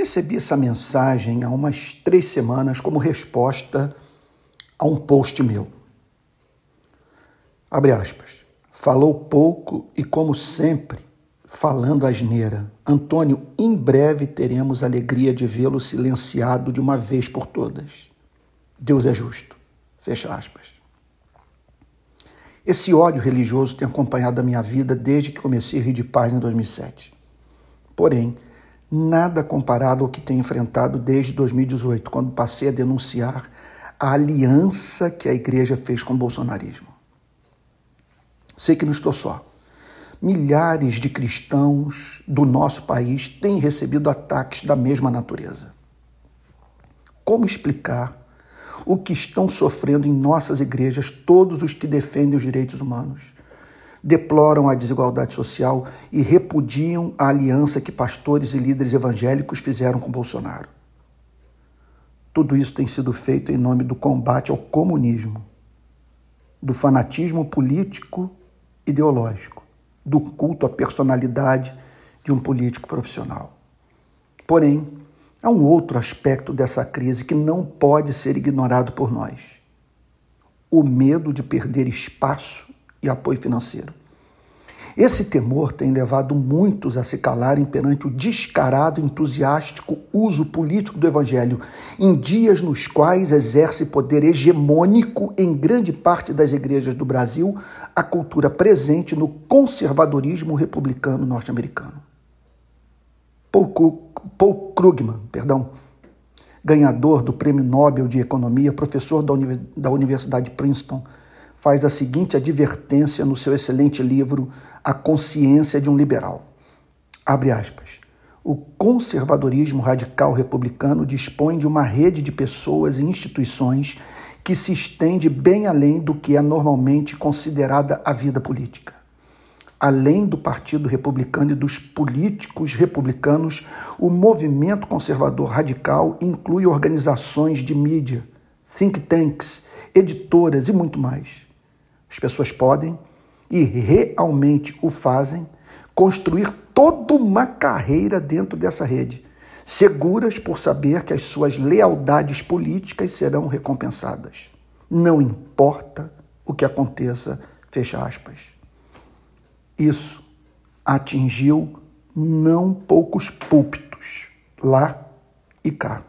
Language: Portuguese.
Recebi essa mensagem há umas três semanas como resposta a um post meu. Abre aspas. Falou pouco e, como sempre, falando asneira. Antônio, em breve teremos a alegria de vê-lo silenciado de uma vez por todas. Deus é justo. Fecha aspas. Esse ódio religioso tem acompanhado a minha vida desde que comecei a rir de paz em 2007. Porém, nada comparado ao que tenho enfrentado desde 2018, quando passei a denunciar a aliança que a igreja fez com o bolsonarismo. Sei que não estou só. Milhares de cristãos do nosso país têm recebido ataques da mesma natureza. Como explicar o que estão sofrendo em nossas igrejas todos os que defendem os direitos humanos? Deploram a desigualdade social e repudiam a aliança que pastores e líderes evangélicos fizeram com Bolsonaro. Tudo isso tem sido feito em nome do combate ao comunismo, do fanatismo político ideológico, do culto à personalidade de um político profissional. Porém, há um outro aspecto dessa crise que não pode ser ignorado por nós: o medo de perder espaço e apoio financeiro. Esse temor tem levado muitos a se calarem perante o descarado, entusiástico uso político do Evangelho, em dias nos quais exerce poder hegemônico em grande parte das igrejas do Brasil a cultura presente no conservadorismo republicano norte-americano. Paul, Paul Krugman, perdão, ganhador do Prêmio Nobel de Economia, professor da Universidade de Princeton, faz a seguinte advertência no seu excelente livro A Consciência de um Liberal. Abre aspas. O conservadorismo radical republicano dispõe de uma rede de pessoas e instituições que se estende bem além do que é normalmente considerada a vida política. Além do Partido Republicano e dos políticos republicanos, o movimento conservador radical inclui organizações de mídia, think tanks, editoras e muito mais. As pessoas podem, e realmente o fazem, construir toda uma carreira dentro dessa rede, seguras por saber que as suas lealdades políticas serão recompensadas. Não importa o que aconteça, fecha aspas. Isso atingiu não poucos púlpitos, lá e cá.